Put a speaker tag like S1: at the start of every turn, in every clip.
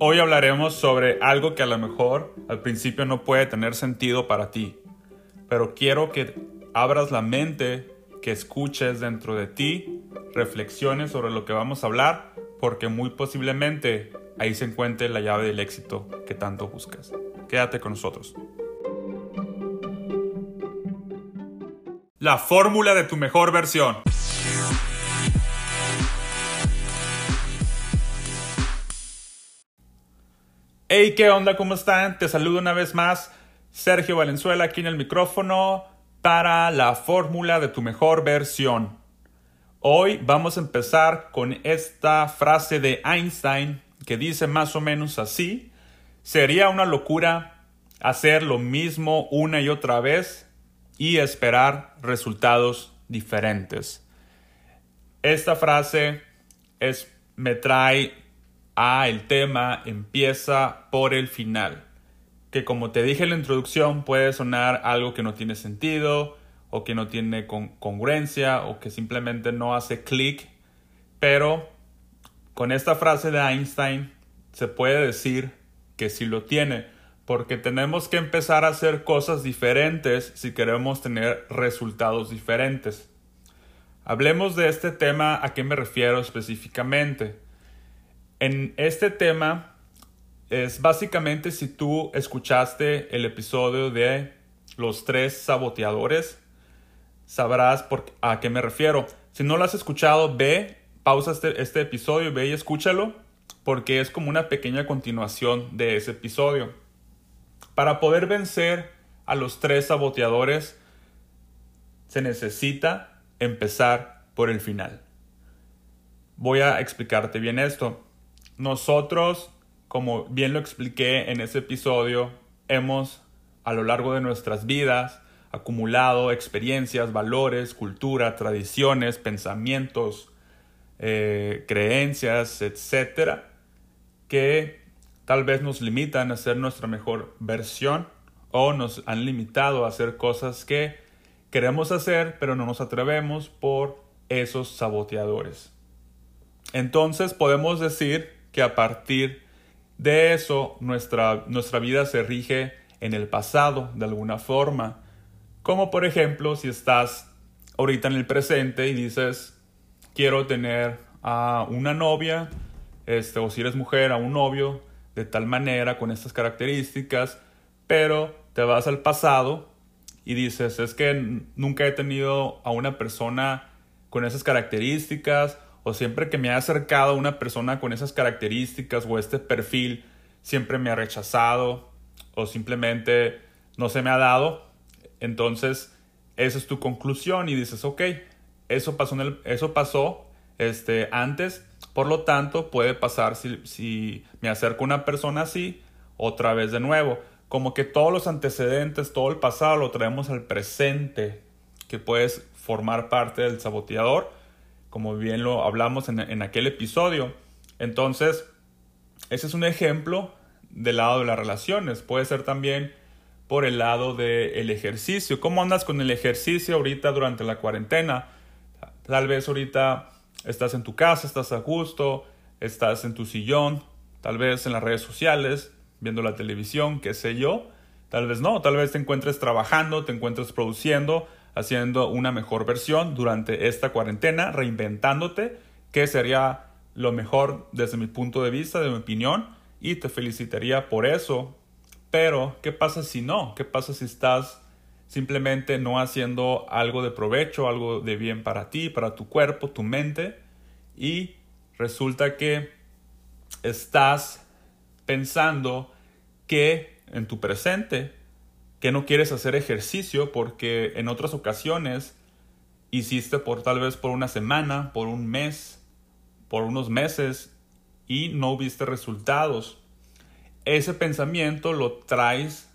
S1: Hoy hablaremos sobre algo que a lo mejor al principio no puede tener sentido para ti, pero quiero que abras la mente, que escuches dentro de ti, reflexiones sobre lo que vamos a hablar, porque muy posiblemente ahí se encuentre la llave del éxito que tanto buscas. Quédate con nosotros. La fórmula de tu mejor versión. Hey, ¿qué onda? ¿Cómo están? Te saludo una vez más. Sergio Valenzuela aquí en el micrófono para la fórmula de tu mejor versión. Hoy vamos a empezar con esta frase de Einstein que dice más o menos así. Sería una locura hacer lo mismo una y otra vez y esperar resultados diferentes. Esta frase es, me trae a el tema empieza por el final. Que como te dije en la introducción puede sonar algo que no tiene sentido o que no tiene congruencia o que simplemente no hace clic. Pero con esta frase de Einstein se puede decir que sí lo tiene. Porque tenemos que empezar a hacer cosas diferentes si queremos tener resultados diferentes. Hablemos de este tema a qué me refiero específicamente. En este tema es básicamente si tú escuchaste el episodio de los tres saboteadores, sabrás por, a qué me refiero. Si no lo has escuchado, ve, pausa este, este episodio, ve y escúchalo, porque es como una pequeña continuación de ese episodio. Para poder vencer a los tres saboteadores, se necesita empezar por el final. Voy a explicarte bien esto. Nosotros, como bien lo expliqué en ese episodio, hemos a lo largo de nuestras vidas acumulado experiencias, valores, cultura, tradiciones, pensamientos, eh, creencias, etcétera, que tal vez nos limitan a ser nuestra mejor versión o nos han limitado a hacer cosas que queremos hacer pero no nos atrevemos por esos saboteadores. Entonces podemos decir que a partir de eso nuestra, nuestra vida se rige en el pasado de alguna forma. Como por ejemplo si estás ahorita en el presente y dices quiero tener a una novia, este, o si eres mujer, a un novio de tal manera, con estas características, pero te vas al pasado y dices, es que nunca he tenido a una persona con esas características o siempre que me ha acercado a una persona con esas características o este perfil, siempre me ha rechazado o simplemente no se me ha dado. Entonces, esa es tu conclusión y dices, ok, eso pasó, eso pasó este, antes, por lo tanto, puede pasar si, si me acerco a una persona así, otra vez de nuevo. Como que todos los antecedentes, todo el pasado lo traemos al presente, que puedes formar parte del saboteador como bien lo hablamos en, aquel episodio. Entonces, ese es un ejemplo del lado de las relaciones. Puede ser también por el lado del ejercicio. ¿Cómo andas con el ejercicio ahorita durante la cuarentena? Tal vez ahorita estás en tu casa, estás a gusto, estás en tu sillón, tal vez en las redes sociales, viendo la televisión, qué sé yo. Tal vez no, tal vez te encuentres trabajando, te encuentres produciendo, haciendo una mejor versión durante esta cuarentena, reinventándote, que sería lo mejor desde mi punto de vista, de mi opinión, y te felicitaría por eso. Pero, ¿qué pasa si no? ¿Qué pasa si estás simplemente no haciendo algo de provecho, algo de bien para ti, para tu cuerpo, tu mente, y resulta que estás pensando que en tu presente que no quieres hacer ejercicio porque en otras ocasiones hiciste por tal vez por una semana, por un mes, por unos meses y no viste resultados. Ese pensamiento lo traes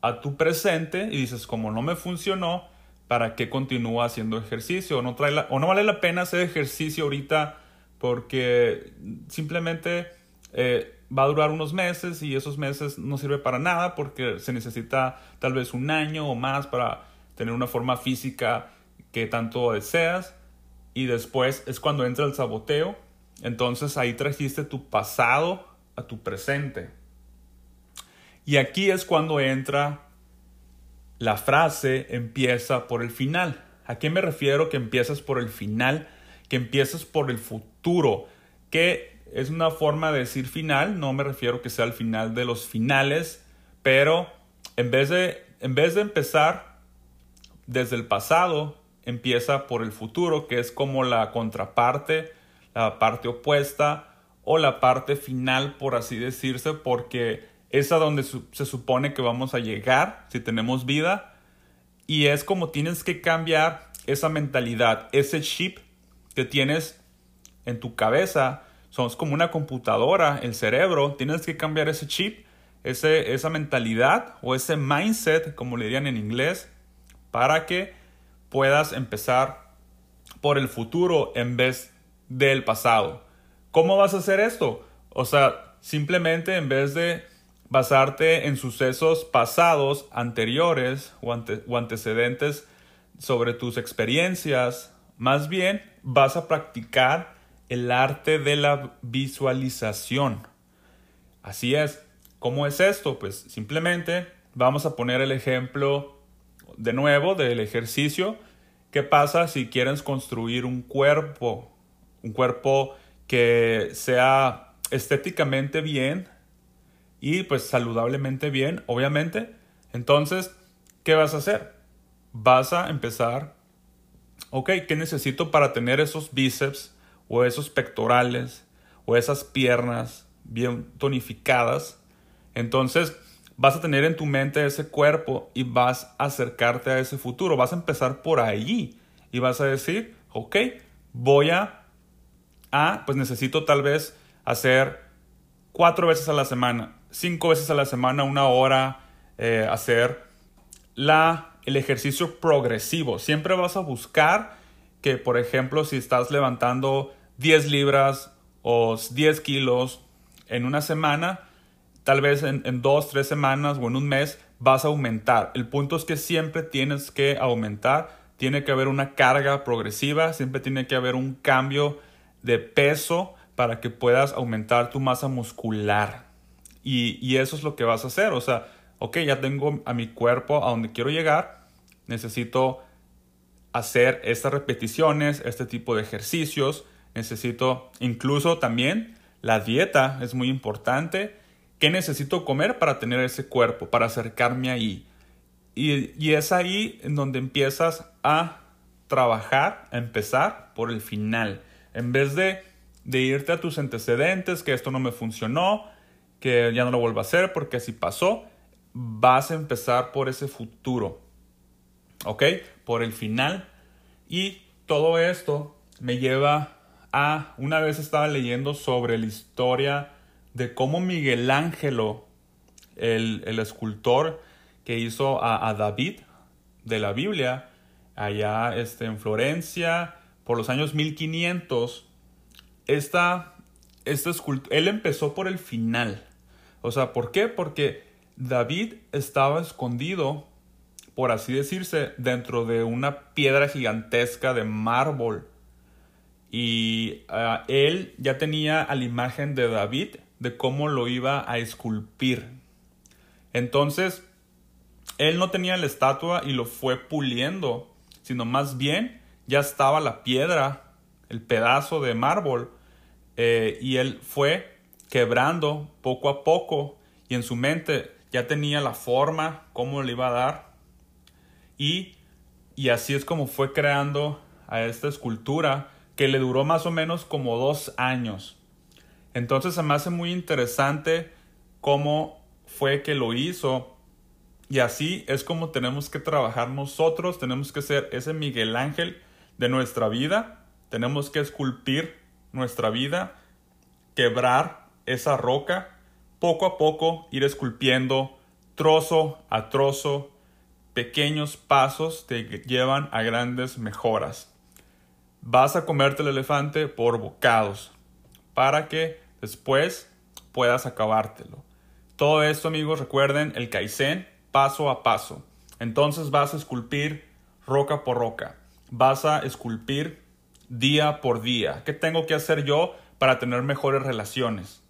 S1: a tu presente y dices, como no me funcionó, ¿para qué continúo haciendo ejercicio? O no, trae o no vale la pena hacer ejercicio ahorita porque simplemente eh, va a durar unos meses y esos meses no sirve para nada porque se necesita tal vez un año o más para tener una forma física que tanto deseas y después es cuando entra el saboteo entonces ahí trajiste tu pasado a tu presente. Y aquí es cuando entra la frase empieza por el final. ¿A qué me refiero que empiezas por el final? Que empiezas por el futuro, que es una forma de decir final, no me refiero que sea el final de los finales, pero en vez de, en vez de empezar desde el pasado, empieza por el futuro, que es como la contraparte, la parte opuesta o la parte final, por así decirse, porque es a donde se supone que vamos a llegar si tenemos vida. Y es como tienes que cambiar esa mentalidad, ese chip que tienes en tu cabeza. Somos como una computadora, el cerebro. Tienes que cambiar ese chip, ese, esa mentalidad o ese mindset, como le dirían en inglés, para que puedas empezar por el futuro en vez del pasado. ¿Cómo vas a hacer esto? O sea, simplemente en vez de basarte en sucesos pasados, anteriores o, antecedentes sobre tus experiencias, más bien vas a practicar el arte de la visualización. Así es. ¿Cómo es esto? Pues simplemente vamos a poner el ejemplo de nuevo del ejercicio. ¿Qué pasa si quieres construir un cuerpo? Un cuerpo que sea estéticamente bien y pues saludablemente bien, obviamente. Entonces, ¿qué vas a hacer? Vas a empezar, ok, ¿qué necesito para tener esos bíceps o esos pectorales o esas piernas bien tonificadas? Entonces, vas a tener en tu mente ese cuerpo y vas a acercarte a ese futuro. Vas a empezar por ahí y vas a decir, ok, voy a, a pues necesito tal vez hacer cuatro veces a la semana, cinco veces a la semana, una hora, eh, hacer la, el ejercicio progresivo. Siempre vas a buscar que, por ejemplo, si estás levantando 10 libras o 10 kilos en una semana, tal vez en, en, dos, tres semanas o en un mes vas a aumentar. El punto es que siempre tienes que aumentar, tiene que haber una carga progresiva, siempre tiene que haber un cambio de peso para que puedas aumentar tu masa muscular. Y, y eso es lo que vas a hacer. O sea, ok, ya tengo a mi cuerpo a donde quiero llegar, necesito hacer estas repeticiones, este tipo de ejercicios, necesito incluso también la dieta es muy importante ¿Qué necesito comer para tener ese cuerpo, para acercarme ahí? Y, es ahí en donde empiezas a trabajar, a empezar por el final. En vez de, de irte a tus antecedentes, que esto no me funcionó, que ya no lo vuelvo a hacer porque así pasó, vas a empezar por ese futuro. ¿Ok? Por el final. Y todo esto me lleva a, una vez estaba leyendo sobre la historia de cómo Miguel Ángelo, el, escultor que hizo a, David de la Biblia, allá este, en Florencia, por los años 1500, esta, este él empezó por el final. O sea, ¿por qué? Porque David estaba escondido, por así decirse, dentro de una piedra gigantesca de mármol. Y ah, él ya tenía a la imagen de David de cómo lo iba a esculpir. Entonces, él no tenía la estatua y lo fue puliendo, sino más bien ya estaba la piedra, el pedazo de mármol, eh, y él fue quebrando poco a poco y en su mente ya tenía la forma, cómo le iba a dar. Y, así es como fue creando a esta escultura que le duró más o menos como dos años. Entonces se me hace muy interesante cómo fue que lo hizo. Y así es como tenemos que trabajar nosotros, tenemos que ser ese Miguel Ángel de nuestra vida, tenemos que esculpir nuestra vida, quebrar esa roca, poco a poco ir esculpiendo trozo a trozo, pequeños pasos te llevan a grandes mejoras. Vas a comerte el elefante por bocados para que después puedas acabártelo. Todo esto, amigos, recuerden el Kaizen paso a paso. Entonces vas a esculpir roca por roca. Vas a esculpir día por día. ¿Qué tengo que hacer yo para tener mejores relaciones?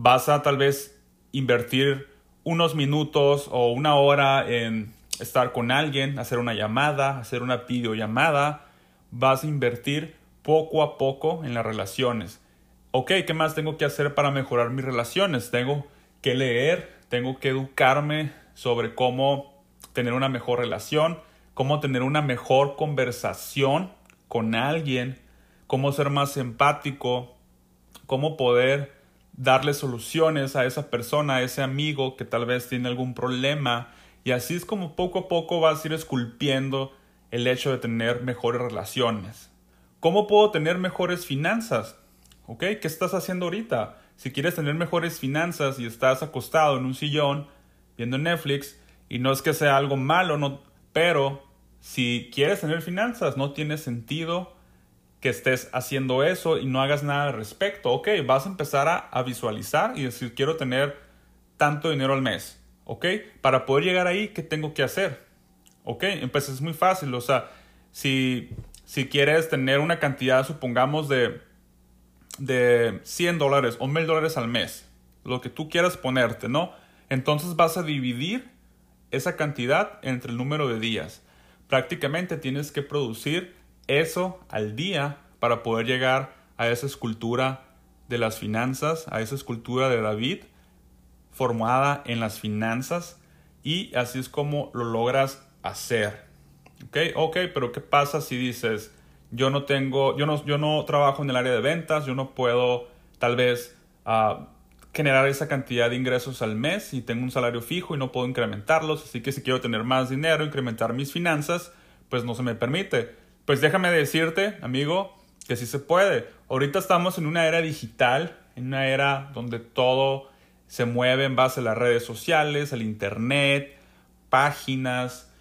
S1: vas a tal vez invertir unos minutos o una hora en estar con alguien, hacer una llamada, hacer una videollamada, vas a invertir poco a poco en las relaciones. Ok, ¿qué más tengo que hacer para mejorar mis relaciones? Tengo que leer, tengo que educarme sobre cómo tener una mejor relación, cómo tener una mejor conversación con alguien, cómo ser más empático, cómo poder darle soluciones a esa persona, a ese amigo que tal vez tiene algún problema. Y así es como poco a poco vas a ir esculpiendo el hecho de tener mejores relaciones. ¿Cómo puedo tener mejores finanzas? ¿Ok? ¿Qué estás haciendo ahorita? Si quieres tener mejores finanzas y estás acostado en un sillón viendo Netflix, y no es que sea algo malo, no, pero si quieres tener finanzas, no tiene sentido que estés haciendo eso y no hagas nada al respecto. Ok, vas a empezar a, a, visualizar y decir, quiero tener tanto dinero al mes. Ok, para poder llegar ahí, ¿qué tengo que hacer? Ok, pues es muy fácil. O sea, si, si quieres tener una cantidad, supongamos, de, de 100 dólares o 1000 dólares al mes, lo que tú quieras ponerte, ¿no? Entonces vas a dividir esa cantidad entre el número de días. Prácticamente tienes que producir eso al día para poder llegar a esa escultura de las finanzas, a esa escultura de David formada en las finanzas y así es como lo logras hacer. Ok, ok, pero ¿qué pasa si dices, yo no tengo, yo no, yo no trabajo en el área de ventas, yo no puedo tal vez uh, generar esa cantidad de ingresos al mes y tengo un salario fijo y no puedo incrementarlos, así que si quiero tener más dinero, incrementar mis finanzas, pues no se me permite. Pues déjame decirte, amigo, que sí se puede. Ahorita estamos en una era digital, en una era donde todo se mueve en base a las redes sociales, el internet, páginas,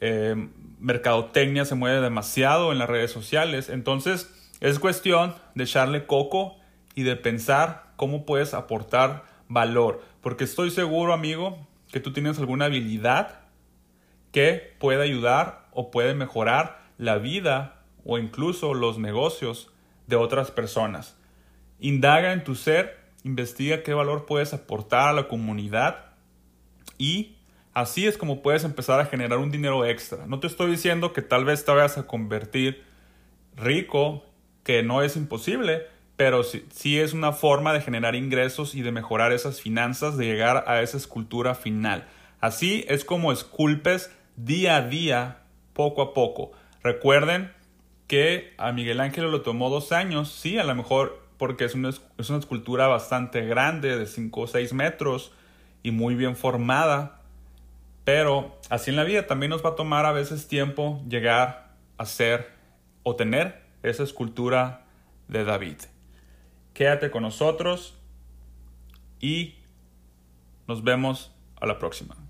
S1: eh, mercadotecnia se mueve demasiado en las redes sociales. Entonces es cuestión de echarle coco y de pensar cómo puedes aportar valor. Porque estoy seguro, amigo, que tú tienes alguna habilidad que puede ayudar o puede mejorar la vida o incluso los negocios de otras personas. Indaga en tu ser, investiga qué valor puedes aportar a la comunidad y así es como puedes empezar a generar un dinero extra. No te estoy diciendo que tal vez te vayas a convertir rico, que no es imposible, pero sí, sí, es una forma de generar ingresos y de mejorar esas finanzas, de llegar a esa escultura final. Así es como esculpes día a día, poco a poco. Recuerden que a Miguel Ángel lo tomó dos años, sí, a lo mejor porque es una, es una escultura bastante grande, de 5 o 6 metros y muy bien formada, pero así en la vida también nos va a tomar a veces tiempo llegar a ser o tener esa escultura de David. Quédate con nosotros y nos vemos a la próxima.